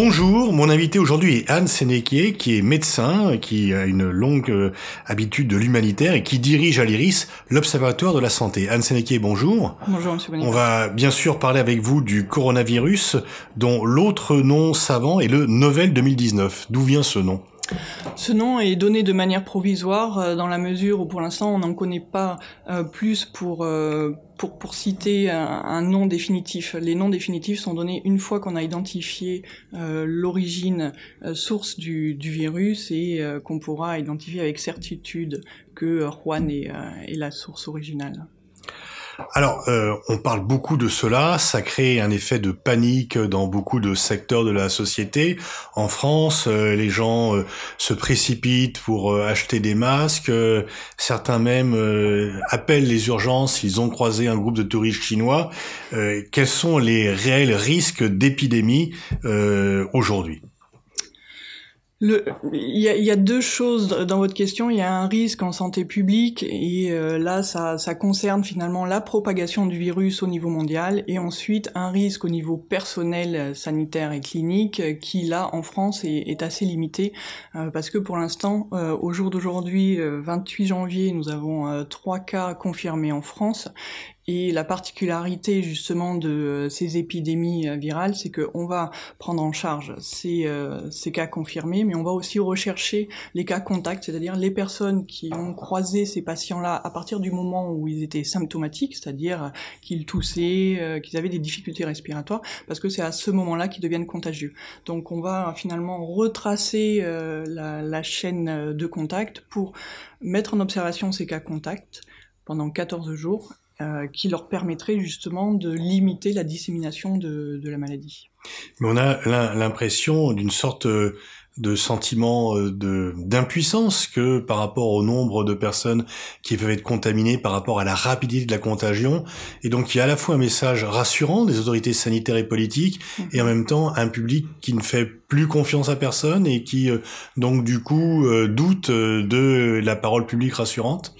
Bonjour, mon invité aujourd'hui est Anne Sénéquier, qui est médecin, qui a une longue euh, habitude de l'humanitaire et qui dirige à l'IRIS l'Observatoire de la santé. Anne Sénéquier, bonjour. Bonjour, monsieur On va bien sûr parler avec vous du coronavirus, dont l'autre nom savant est le Novel 2019. D'où vient ce nom? Ce nom est donné de manière provisoire euh, dans la mesure où pour l'instant on n'en connaît pas euh, plus pour, euh, pour, citer un, nom définitif. Les noms définitifs sont donnés une fois qu'on a identifié l'origine source du, virus et qu'on pourra identifier avec certitude que Juan est la source originale. Alors, euh, on parle beaucoup de cela, ça crée un effet de panique dans beaucoup de secteurs de la société. En France, euh, les gens euh, se précipitent pour acheter des masques, certains même appellent les urgences, ils ont croisé un groupe de touristes chinois. quels sont les réels risques d'épidémie aujourd'hui? Il, y a, y, a, deux choses dans votre question. Il y a un risque en santé publique et euh, là, ça, ça, concerne finalement la propagation du virus au niveau mondial et ensuite un risque au niveau personnel, euh, sanitaire et clinique euh, qui là en France est, est assez limité parce que pour l'instant, au jour d'aujourd'hui, 28 janvier, nous avons trois cas confirmés en France et la particularité justement de euh, ces épidémies euh, virales, c'est qu'on va prendre en charge ces, euh, ces, cas confirmés, mais on va aussi rechercher les cas contacts, c'est-à-dire les personnes qui ont croisé ces patients-là à partir du moment où ils étaient symptomatiques, c'est-à-dire qu'ils toussaient, qu'ils avaient des difficultés respiratoires, parce que c'est à ce moment-là qu'ils deviennent contagieux. Donc on va finalement retracer la, la chaîne de contact pour mettre en observation ces cas contacts pendant 14 jours euh, qui leur permettrait justement de limiter la dissémination de, de la maladie. Mais on a l'impression d'une sorte euh, de sentiment euh, de d'impuissance que par rapport au nombre de personnes qui peuvent être contaminées, par rapport à la rapidité de la contagion, et donc il y a à la fois un message rassurant des autorités sanitaires et politiques, mmh. et en même temps un public qui ne fait plus confiance à personne et qui donc du coup doute de la parole publique rassurante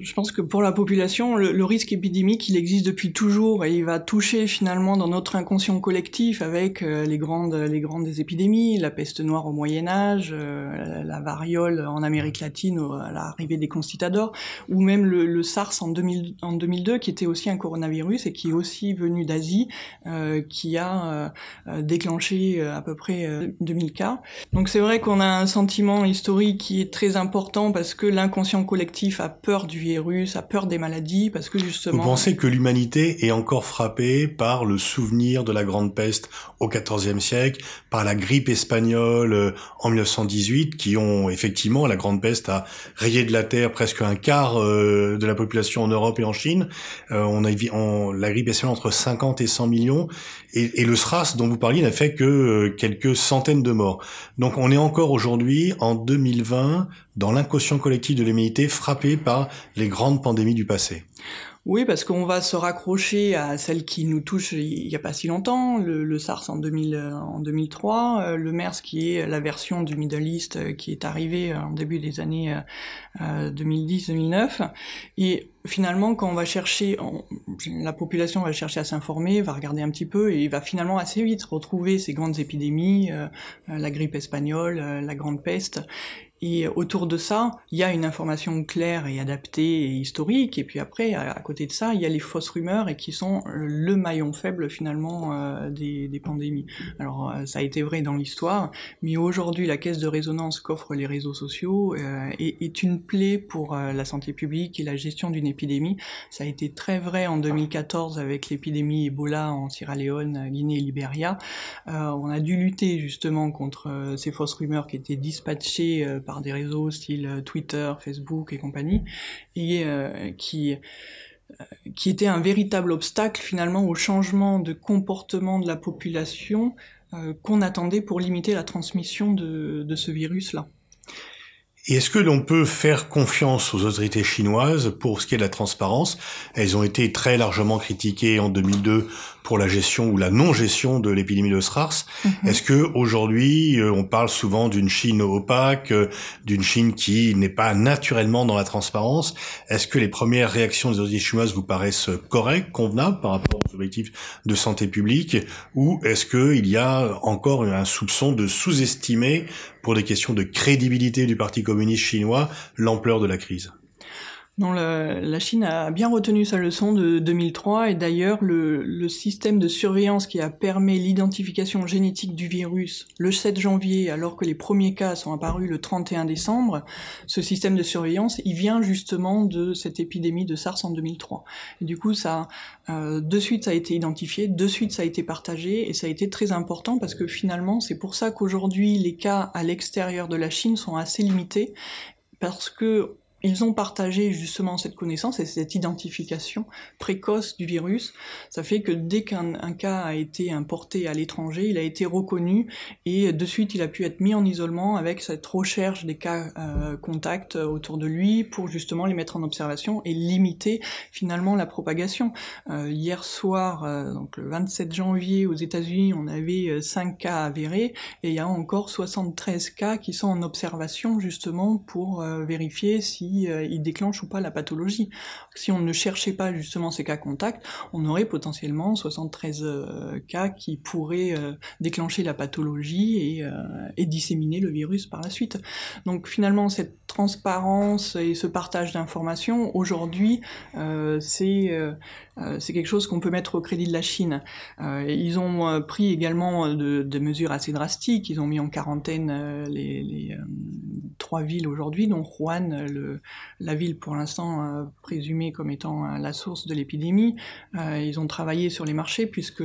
je pense que pour la population, le, risque épidémique, il existe depuis toujours et il va toucher finalement dans notre inconscient collectif avec euh, les grandes, les grandes épidémies, la peste noire au Moyen Âge, euh, la, variole en Amérique latine à l'arrivée des conquistadors, ou même le, SARS en, 2000, en 2002, qui était aussi un coronavirus et qui est aussi venu d'Asie, euh, qui a déclenché à peu près 2000 cas. Donc c'est vrai qu'on a un sentiment historique qui est très important parce que l'inconscient collectif a peur du virus, a peur des maladies, parce que justement... Vous pensez que l'humanité est encore frappée par le souvenir de la Grande Peste au XIVe siècle, par la grippe espagnole euh, en 1918, qui ont effectivement, la Grande Peste a rayé de la Terre presque un quart euh, de la population en Europe et en Chine. Euh, on a on, la grippe espagnole entre 50 et 100 millions, et, et le SRAS dont vous parliez n'a fait que quelques centaines de morts. Donc on est encore aujourd'hui, en 2020, dans l'inconscient collectif de l'humanité, frappé par les grandes pandémies du passé. Oui, parce qu'on va se raccrocher à celle qui nous touche il n'y a pas si longtemps, le, SARS en, 2000, en 2003, euh, le MERS qui est la version du Middle East euh, qui est arrivée en début des années 2010-2009. Euh, et finalement, quand on va chercher, la population va chercher à s'informer, va regarder un petit peu et va finalement assez vite retrouver ces grandes épidémies, la grippe espagnole, la grande peste. Et autour de ça, il y a une information claire et adaptée et historique. Et puis après, à, côté de ça, il y a les fausses rumeurs et qui sont le maillon faible finalement euh, des, pandémies. Alors euh, ça a été vrai dans l'histoire, mais aujourd'hui, la caisse de résonance qu'offrent les réseaux sociaux euh, est, est, une plaie pour la santé publique et la gestion d'une Ça a été très vrai en 2014 avec l'épidémie Ebola en Sierra Leone, Guinée et Libéria. on a dû lutter justement contre ces fausses rumeurs qui étaient dispatchées par des réseaux style euh, Twitter, Facebook et compagnie, et euh, qui euh, qui était un véritable obstacle finalement au changement de comportement de la population qu'on attendait pour limiter la transmission de ce virus-là. Et est-ce que l'on peut faire confiance aux autorités chinoises pour ce qui est de la transparence? Elles ont été très largement critiquées en 2002 pour la gestion ou la non-gestion de l'épidémie de SRAS. Mhm. Est-ce que aujourd'hui, euh, on parle souvent d'une Chine opaque, euh, d'une Chine qui n'est pas naturellement dans la transparence? Est-ce que les premières réactions des autorités chinoises vous paraissent correctes, convenables par rapport aux objectifs de santé publique, ou est-ce qu'il y a encore un soupçon de sous-estimer, pour des questions de crédibilité du Parti communiste chinois, l'ampleur de la crise? Non, la, Chine a bien retenu sa leçon de 2003 et d'ailleurs le, le, système de surveillance qui a permis l'identification génétique du virus le 7 janvier alors que les premiers cas sont apparus le 31 décembre, ce système de surveillance il vient justement de cette épidémie de SARS en 2003. Et du coup ça euh, de suite ça a été identifié, de suite ça a été partagé et ça a été très important parce que finalement c'est pour ça qu'aujourd'hui les cas à l'extérieur de la Chine sont assez limités parce que ils ont partagé justement cette connaissance et cette identification précoce du virus. Ça fait que dès qu'un cas a été importé à l'étranger, il a été reconnu et de suite il a pu être mis en isolement avec cette recherche des cas euh, contacts autour de lui pour justement les mettre en observation et limiter finalement la propagation. Euh, hier soir, euh, donc le 27 janvier aux États-Unis, on avait 5 euh, cas avérés et il y a encore 73 cas qui sont en observation justement pour vérifier si euh, il déclenche ou pas la pathologie. Si on ne cherchait pas justement ces cas contacts, on aurait potentiellement 73 euh, cas qui pourraient euh, déclencher la pathologie et, disséminer le virus par la suite. Donc finalement, cette transparence et ce partage d'informations, aujourd'hui, c'est euh, quelque chose qu'on peut mettre au crédit de la Chine. Euh, ils ont euh, pris également de, de, mesures assez drastiques. Ils ont mis en quarantaine les trois villes aujourd'hui, dont Wuhan, le, la ville pour l'instant présumée comme étant la source de l'épidémie. ils ont travaillé sur les marchés puisque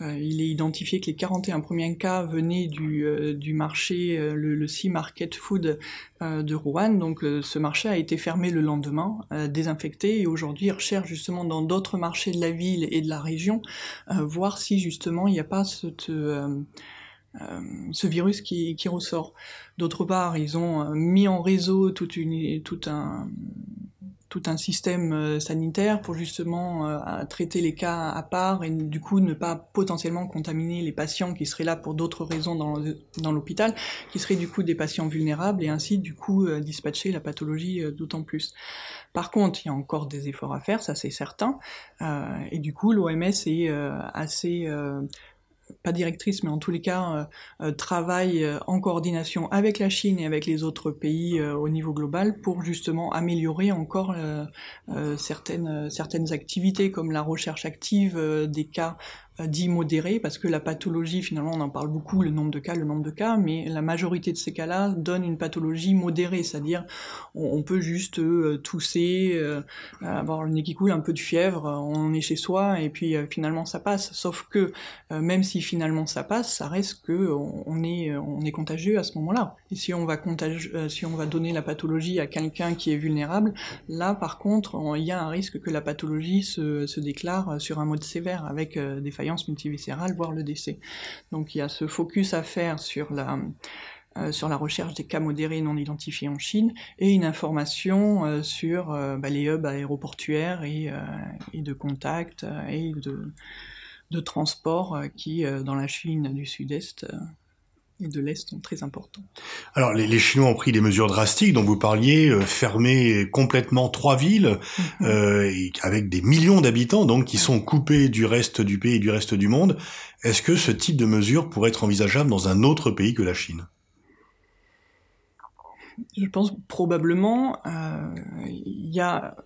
il est identifié que les 41 premiers cas venaient du, marché, le, le Sea Market Food de Wuhan. Donc ce marché a été fermé le lendemain, désinfecté, et aujourd'hui ils justement dans d'autres marché de la ville et de la région, euh, voir si justement il n'y a pas euh, euh, ce virus qui, ressort. D'autre part, ils ont mis en réseau tout un système sanitaire pour justement traiter les cas à part et du coup ne pas potentiellement contaminer les patients qui seraient là pour d'autres raisons dans l'hôpital, qui seraient du coup des patients vulnérables et ainsi du coup dispatcher la pathologie d'autant plus. Par contre, il y a encore des efforts à faire, ça c'est certain. Euh, et du coup, l'OMS est euh, assez euh, pas directrice, mais en tous les cas, travaille en coordination avec la Chine et avec les autres pays au niveau global pour justement améliorer encore certaines, certaines activités comme la recherche active des cas euh, dit modéré, parce que la pathologie, finalement, on en parle beaucoup, le nombre de cas, le nombre de cas, mais la majorité de ces cas-là donne une pathologie modérée, c'est-à-dire on, peut juste euh, tousser, euh, avoir le nez qui coule, un peu de fièvre, on est chez soi, et puis finalement ça passe. Sauf que même si finalement ça passe, ça reste que on, est, on est contagieux à ce moment-là. Et si on va si on va donner la pathologie à quelqu'un qui est vulnérable, là par contre, il y a un risque que la pathologie se, déclare sur un mode sévère avec des faillances multiviscérale, voire le décès. Donc il y a ce focus à faire sur la, euh, recherche des cas modérés non identifiés en Chine et une information euh, sur euh, bah, les hubs aéroportuaires et, de contact et de transport qui, dans la Chine du Sud-Est, et de l'Est sont très importants. Alors les, Chinois ont pris des mesures drastiques dont vous parliez, euh, fermer complètement trois villes mhm. euh, avec des millions d'habitants donc qui sont coupés du reste du pays et du reste du monde. Est-ce que ce type de mesure pourrait être envisageable dans un autre pays que la Chine? Je pense probablement. Euh, il y a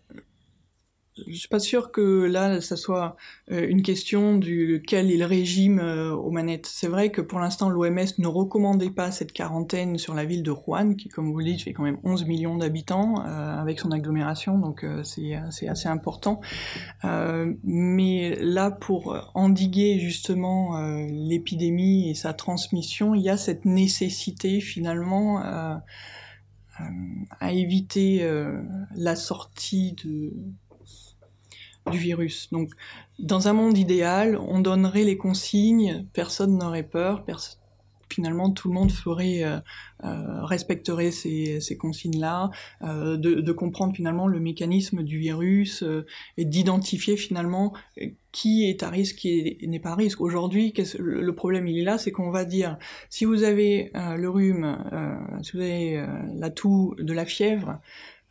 je suis pas sûr que là, ça soit euh, une question du quel est le régime euh, aux manettes. C'est vrai que pour l'instant, l'OMS ne recommandait pas cette quarantaine sur la ville de Rouen, qui, comme vous le dites, fait quand même 11 millions d'habitants euh, avec son agglomération, donc c'est assez important. mais là, pour endiguer justement l'épidémie et sa transmission, il y a cette nécessité finalement à éviter la sortie de du virus. Donc, dans un monde idéal, on donnerait les consignes, personne n'aurait peur, finalement tout le monde ferait respecterait ces, ces consignes-là, de, de, comprendre finalement le mécanisme du virus et d'identifier finalement qui est à risque, qui n'est pas à risque. Aujourd'hui, le problème il est là, c'est qu'on va dire si vous avez le rhume, si vous avez la toux, de la fièvre,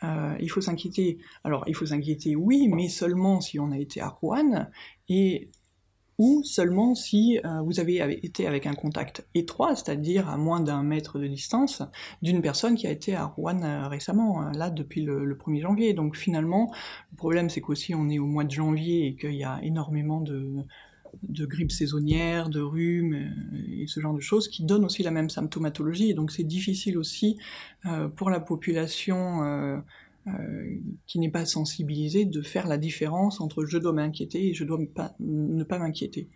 euh, il faut s'inquiéter. Alors, il faut s'inquiéter, oui, mais seulement si on a été à Rouen, et ou seulement si euh, vous avez été avec un contact étroit, c'est-à-dire à moins d'un mètre de distance, d'une personne qui a été à Rouen euh, récemment, là depuis le, le, 1er janvier. Donc finalement, le problème c'est qu'aussi on est au mois de janvier et qu'il y a énormément de, de grippe saisonnière, de rhume euh, et ce genre de choses qui donnent aussi la même symptomatologie. Et donc c'est difficile aussi euh, pour la population euh, qui n'est pas sensibilisé de faire la différence entre je dois m'inquiéter et je dois pas, ne pas m'inquiéter.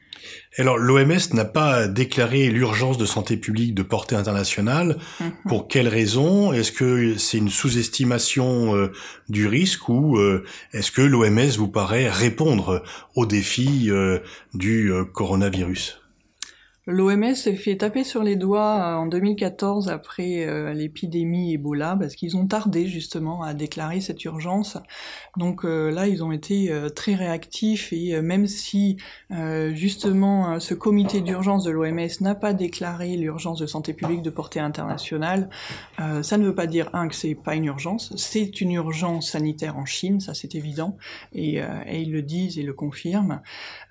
Alors l'OMS n'a pas déclaré l'urgence de santé publique de portée internationale. Mhm. Pour quelle raison? Est-ce que c'est une sous-estimation euh, du risque ou euh, est-ce que l'OMS vous paraît répondre aux défis du coronavirus? L'OMS s'est fait taper sur les doigts euh, en 2014 après euh, l'épidémie Ebola parce qu'ils ont tardé justement à déclarer cette urgence. Donc euh, là, ils ont été très réactifs et même si justement ce comité d'urgence de l'OMS n'a pas déclaré l'urgence de santé publique de portée internationale, ça ne veut pas dire un que c'est pas une urgence, c'est une urgence sanitaire en Chine, ça c'est évident et, et, ils le disent et le confirment.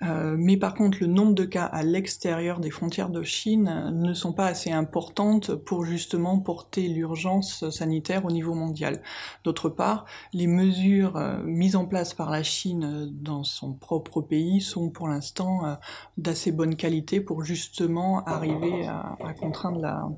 mais par contre, le nombre de cas à l'extérieur des frontières de Chine ne sont pas assez importantes pour justement porter l'urgence sanitaire au niveau mondial. D'autre part, les mesures euh, mises en place par la Chine dans son propre pays sont pour l'instant euh, d'assez bonne qualité pour justement arriver à, à contraindre la,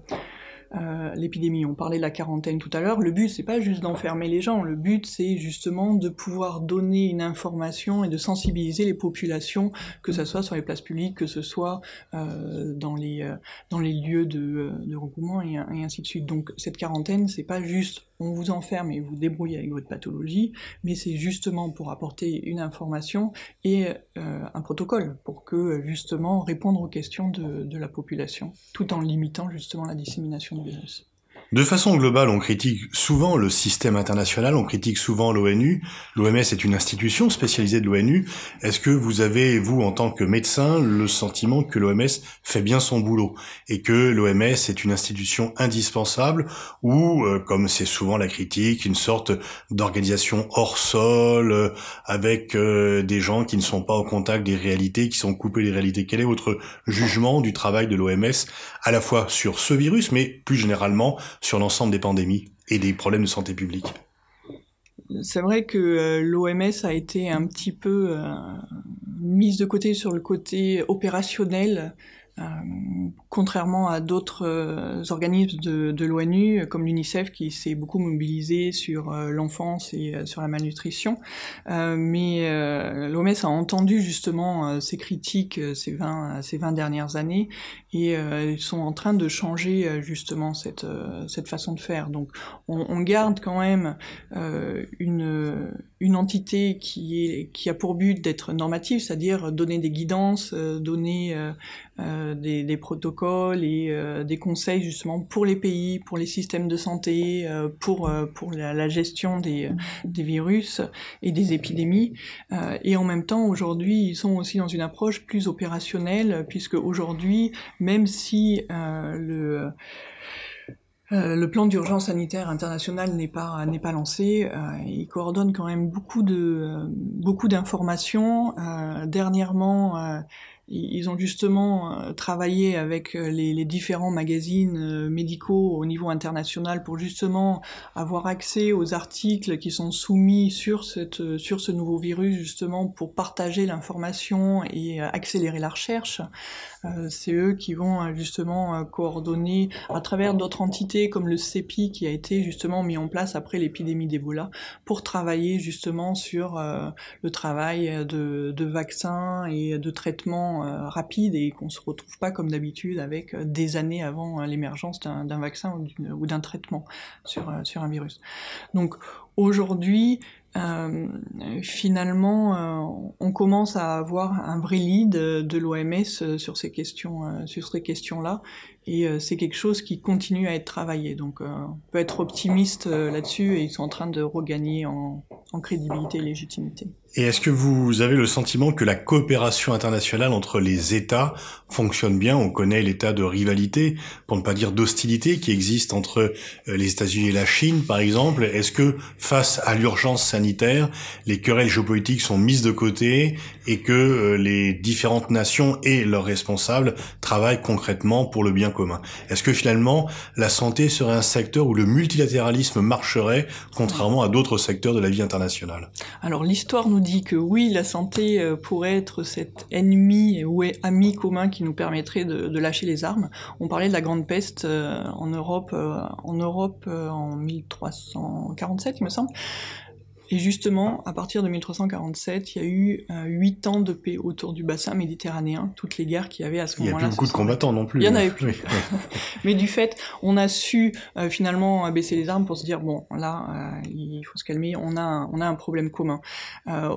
euh, l'épidémie. On parlait de la quarantaine tout à l'heure. Le but, c'est pas juste d'enfermer les gens. Le but, c'est justement de pouvoir donner une information et de sensibiliser les populations, que ce soit sur les places publiques, que ce soit euh, dans les euh, dans les lieux de, de regroupement et, ainsi de suite. Donc cette quarantaine, c'est pas juste on vous enferme et vous débrouillez avec votre pathologie, mais c'est justement pour apporter une information et euh, un protocole pour que justement répondre aux questions de, de la population, tout en limitant justement la dissémination du virus. De façon globale, on critique souvent le système international, on critique souvent l'ONU. L'OMS est une institution spécialisée de l'ONU. Est-ce que vous avez, vous, en tant que médecin, le sentiment que l'OMS fait bien son boulot et que l'OMS est une institution indispensable ou, euh, comme c'est souvent la critique, une sorte d'organisation hors sol euh, avec euh, des gens qui ne sont pas au contact des réalités, qui sont coupés des réalités? Quel est votre jugement du travail de l'OMS à la fois sur ce virus, mais plus généralement sur l'ensemble des pandémies et des problèmes de santé publique. C'est vrai que euh, l'OMS a été un petit peu euh, mise de côté sur le côté opérationnel euh, contrairement à d'autres euh, organismes de, de l'ONU, comme l'UNICEF, qui s'est beaucoup mobilisé sur euh, l'enfance et sur la malnutrition. mais l'OMS a entendu justement ces critiques ces 20, ces 20 dernières années et ils sont en train de changer justement cette, cette façon de faire. Donc on, on garde quand même une, une entité qui, est, qui a pour but d'être normative, c'est-à-dire donner des guidances, donner euh, des, des, protocoles et euh, des conseils justement pour les pays, pour les systèmes de santé, euh, pour pour la, gestion des, des, virus et des épidémies. et en même temps, aujourd'hui, ils sont aussi dans une approche plus opérationnelle, puisque aujourd'hui, même si le le plan d'urgence sanitaire international n'est pas n'est pas lancé. Euh, il coordonne quand même beaucoup de beaucoup d'informations. Euh, dernièrement, ils ont justement euh, travaillé avec euh, les, différents magazines euh, médicaux au niveau international pour justement avoir accès aux articles qui sont soumis sur cette sur ce nouveau virus justement pour partager l'information et accélérer la recherche. Euh, c'est eux qui vont euh, justement euh, coordonner à travers d'autres entités comme le CEPI qui a été justement mis en place après l'épidémie d'Ebola pour travailler justement sur le travail de, de, vaccins et de traitements rapides et qu'on se retrouve pas comme d'habitude avec des années avant l'émergence d'un vaccin ou d'un traitement sur, sur un virus. Donc aujourd'hui, euh, finalement, euh, on commence à avoir un vrai lead de l'OMS sur ces questions, sur ces questions-là, et c'est quelque chose qui continue à être travaillé. Donc, on peut être optimiste là-dessus, et ils sont en train de regagner en, en crédibilité et légitimité. Et est-ce que vous avez le sentiment que la coopération internationale entre les États fonctionne bien? On connaît l'état de rivalité, pour ne pas dire d'hostilité, qui existe entre euh, les États-Unis et la Chine, par exemple. Est-ce que face à l'urgence sanitaire, les querelles géopolitiques sont mises de côté et que euh, les différentes nations et leurs responsables travaillent concrètement pour le bien commun? Est-ce que finalement, la santé serait un secteur où le multilatéralisme marcherait, contrairement à d'autres secteurs de la vie internationale? Alors l'histoire nous dit que oui, la santé euh, pourrait être cet ennemi ou ami commun qui nous permettrait de, lâcher les armes. On parlait de la grande peste euh, euh, en Europe en 1347, il me semble. Et justement, à partir de 1347, il y a eu euh, huit ans de paix autour du bassin méditanéen, toutes les guerres qu'il y avait à ce moment-là. Il n'y a plus beaucoup de combattants non plus. Il y en avait plus. Mais du fait, on a su euh, finalement baisser les armes pour se dire bon, là, euh, il faut se calmer. On a, un, on a un problème commun.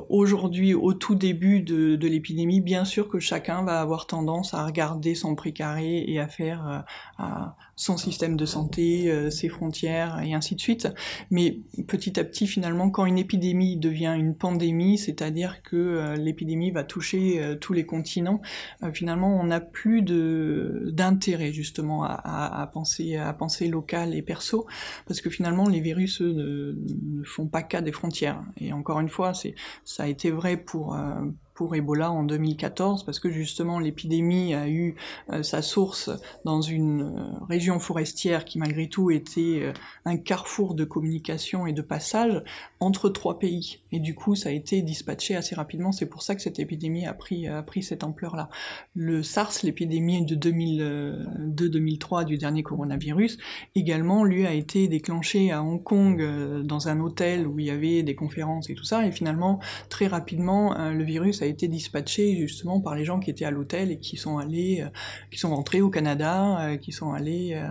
Aujourd'hui, au tout début de, de l'épidémie, bien sûr que chacun va avoir tendance à regarder son précaré et à faire à, son système de santé, euh, ses frontières et ainsi de suite. Mais petit à petit, finalement, quand une épidémie devient une pandémie, c'est-à-dire que euh, l'épidémie va toucher euh, tous les continents, finalement, on n'a plus d'intérêt justement à, à, penser à penser local et perso, parce que finalement, les virus ne, ne, font pas cas des frontières. Et encore une fois, c'est ça a été vrai pour pour Ebola en 2014 parce que justement l'épidémie a eu euh, sa source dans une euh, région forestière qui malgré tout était euh, un carrefour de communication et de passage entre trois pays. Et du coup ça a été dispatché assez rapidement. C'est pour ça que cette épidémie a pris a pris cette ampleur là le SARS l'épidémie de 2002-2003 du dernier coronavirus également lui a été déclenché à Hong Kong dans un hôtel où il y avait des conférences et tout ça. Et finalement très rapidement le virus a été dispatché justement par les gens qui étaient à l'hôtel et qui sont allés, euh, qui sont rentrés au Canada, euh, qui sont allés euh,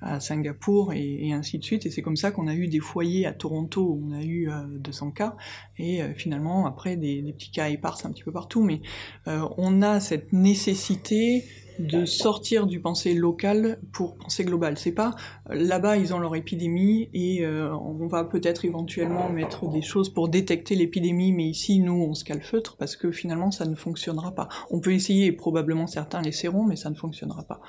à Singapour et, ainsi de suite. Et c'est comme ça qu'on a eu des foyers à Toronto on a eu 200 cas et finalement après des, des, petits cas éparses un petit peu partout. Mais on a cette nécessité de sortir du pensée local pour penser global. C'est pas là-bas ils ont leur épidémie et euh, on va peut-être éventuellement mettre des choses pour détecter l'épidémie, mais ici nous on se calfeutre parce que finalement ça ne fonctionnera pas. On peut essayer et probablement certains l'essaieront, mais ça ne fonctionnera pas.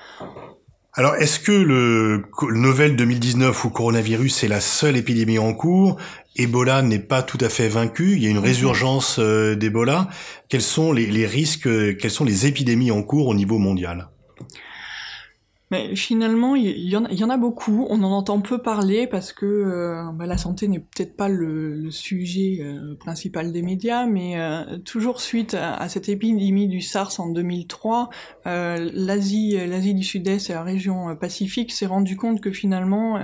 Alors, est-ce que le, Novel 2019 ou coronavirus est la seule épidémie en cours? Ebola n'est pas tout à fait vaincu. Il y a une mhm. résurgence euh, d'Ebola. Quels sont les, risques Quelles sont les épidémies en cours au niveau mondial? Mais finalement, il y, en, y, en, a beaucoup. On en entend peu parler parce que euh, bah, la santé n'est peut-être pas le, sujet euh, principal des médias, mais euh, toujours suite à, cette épidémie du SARS en 2003, l'Asie, l'Asie du Sud-Est et la région Pacifique s'est rendu compte que finalement,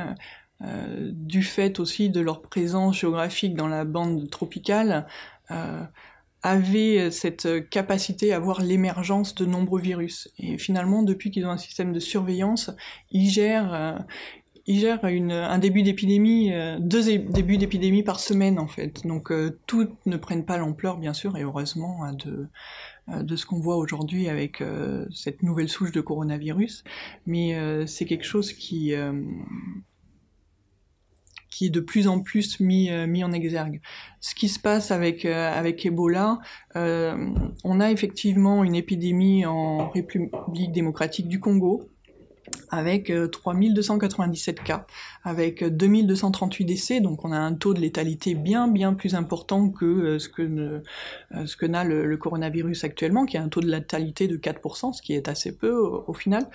du fait aussi de leur présence géographique dans la bande tropicale, avaient euh, cette euh, capacité à voir l'émergence de nombreux virus. Et finalement, depuis qu'ils ont un système de surveillance, ils gèrent, euh, ils gèrent une, un début d'épidémie, deux débuts d'épidémie par semaine en fait. Donc toutes ne prennent pas l'ampleur, bien sûr, et heureusement, hein, de, de ce qu'on voit aujourd'hui avec cette nouvelle souche de coronavirus. Mais c'est quelque chose qui qui est de plus en plus mis, euh, mis en exergue. Ce qui se passe avec, euh, avec Ebola, euh, on a effectivement une épidémie en République démocratique du Congo, avec 3297 cas avec 2238 décès, donc on a un taux de létalité bien bien plus important que euh, ce que euh, ce que n'a le, coronavirus actuellement, qui a un taux de létalité de 4%, ce qui est assez peu au, final.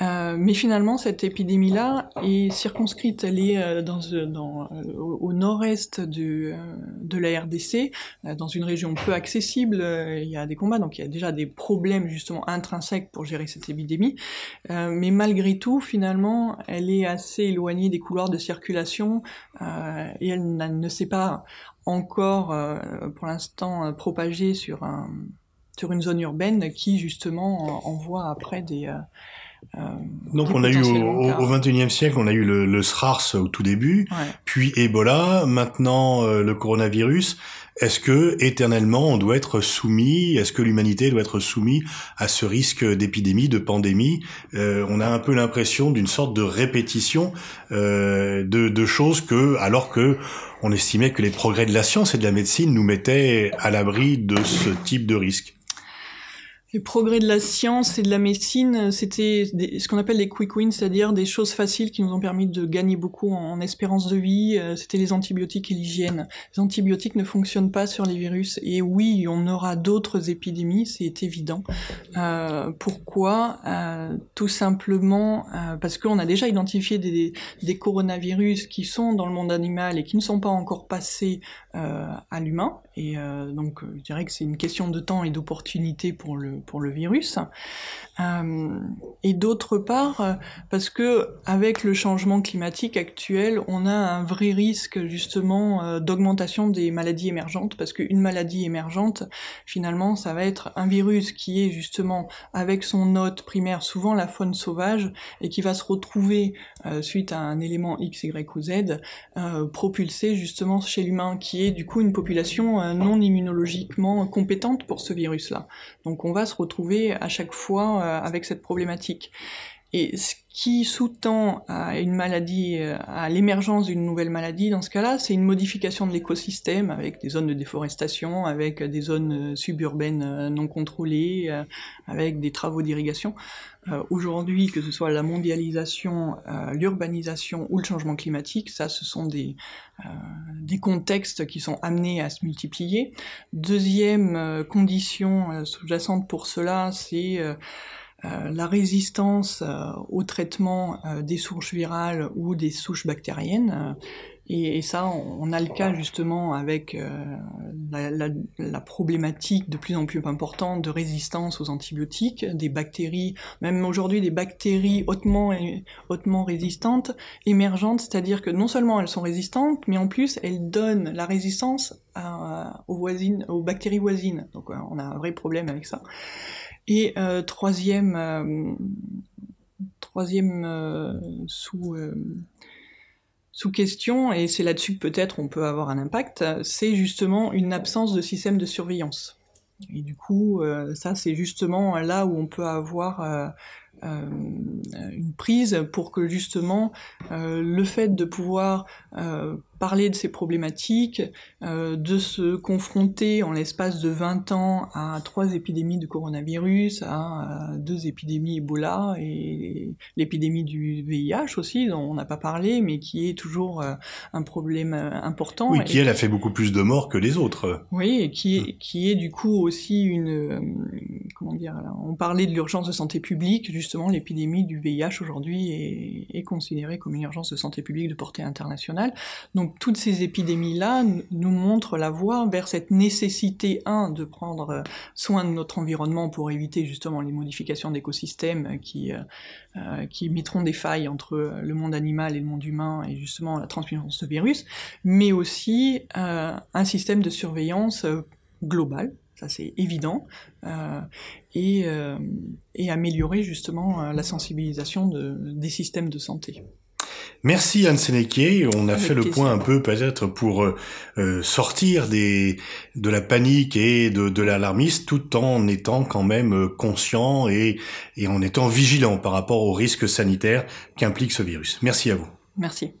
Euh, mais finalement, cette épidémie-là est circonscrite, elle est au, nord-est de, la RDC, dans une région peu accessible. Il y a des combats, donc il y a déjà des problèmes justement intrinsèques pour gérer cette épidémie. Malgré tout, finalement, elle est assez éloignée des couloirs de circulation euh, et elle ne s'est pas encore euh, pour l'instant euh, propagée sur, un, sur une zone urbaine qui justement envoie après des Donc on a eu au, 21e siècle, on a eu le, le SRARS au tout début, puis Ebola, maintenant le coronavirus. Est-ce que éternellement on doit être soumis Est-ce que l'humanité doit être soumise à ce risque d'épidémie, de pandémie? Euh, On a un peu l'impression d'une sorte de répétition euh, de, de, choses que, alors que on estimait que les progrès de la science et de la médecine nous mettaient à l'abri de ce type de risque. Les progrès de la science et de la médecine, c'était ce qu'on appelle les quick wins, c'est-à-dire des choses faciles qui nous ont permis de gagner beaucoup en, espérance de vie. Euh, c'était les antibiotiques et l'hygiène. Les antibiotiques ne fonctionnent pas sur les virus. Et oui, on aura d'autres épidémies, c'est évident. Euh, pourquoi? Euh, Tout simplement euh, parce qu'on a déjà identifié des, des, coronavirus qui sont dans le monde animal et qui ne sont pas encore passés euh, à l'humain. Et donc, je dirais que c'est une question de temps et d'opportunité pour le pour le virus. Euh, et d'autre part, euh, parce que avec le changement climatique actuel, on a un vrai risque justement euh, d'augmentation des maladies émergentes, parce qu'une maladie émergente, finalement, ça va être un virus qui est justement avec son hôte primaire, souvent la faune sauvage, et qui va se retrouver suite à un élément X, Y ou Z, propulsé justement chez l'humain, qui est du coup une population non immunologiquement compétente pour ce virus-là. Donc on va se retrouver à chaque fois euh, avec cette problématique. Et ce qui sous-tend à une maladie, euh, à l'émergence d'une nouvelle maladie, dans ce cas-là, c'est une modification de l'écosystème avec des zones de déforestation, avec des zones euh, suburbaines non contrôlées, avec des travaux d'irrigation. Aujourd'hui, que ce soit la mondialisation, l'urbanisation ou le changement climatique, ça, ce sont des, des contextes qui sont amenés à se multiplier. Deuxième condition sous-jacente pour cela, c'est euh, la résistance euh, au traitement euh, des souches virales ou des souches bactériennes. Et, ça, on, a le cas justement avec la, problématique de plus en plus importante de résistance aux antibiotiques, des bactéries, même aujourd'hui des bactéries hautement, hautement résistantes, émergentes, c'est-à-dire que non seulement elles sont résistantes, mais en plus elles donnent la résistance aux, voisines, aux bactéries voisines. Donc on a un vrai problème avec ça. Et euh, troisième, euh, troisième euh, sous, sous question, et c'est là-dessus que peut-être on peut avoir un impact, c'est justement une absence de système de surveillance. Et du coup, ça c'est justement là où on peut avoir euh, une prise pour que justement euh, le fait de pouvoir euh, parler de ces problématiques, de se confronter en l'espace de 20 ans à trois épidémies de coronavirus, à deux épidémies Ebola et l'épidémie du VIH aussi, dont on n'a pas parlé, mais qui est toujours un problème important. Oui, qui elle a fait beaucoup plus de morts que les autres. Oui, et qui est, qui est du coup aussi une, comment dire, on parlait de l'urgence de santé publique, justement l'épidémie du VIH aujourd'hui est, est, considérée comme une urgence de santé publique de portée internationale. Donc toutes ces épidémies-là nous montrent la voie vers cette nécessité, un, de prendre soin de notre environnement pour éviter justement les modifications d'écosystèmes qui, euh, euh mettront des failles entre le monde animal et le monde humain et justement la transmission de ce virus, mais aussi euh, un système de surveillance euh, global ça c'est évident, euh, et, euh, améliorer justement euh, la sensibilisation de, des systèmes de santé. Merci Anne Sénéquier. On a fait le point un peu peut-être pour euh, sortir des, de la panique et de, de l'alarmisme tout en étant quand même conscient et, et en étant vigilant par rapport aux risques sanitaires qu'implique ce virus. Merci à vous. Merci.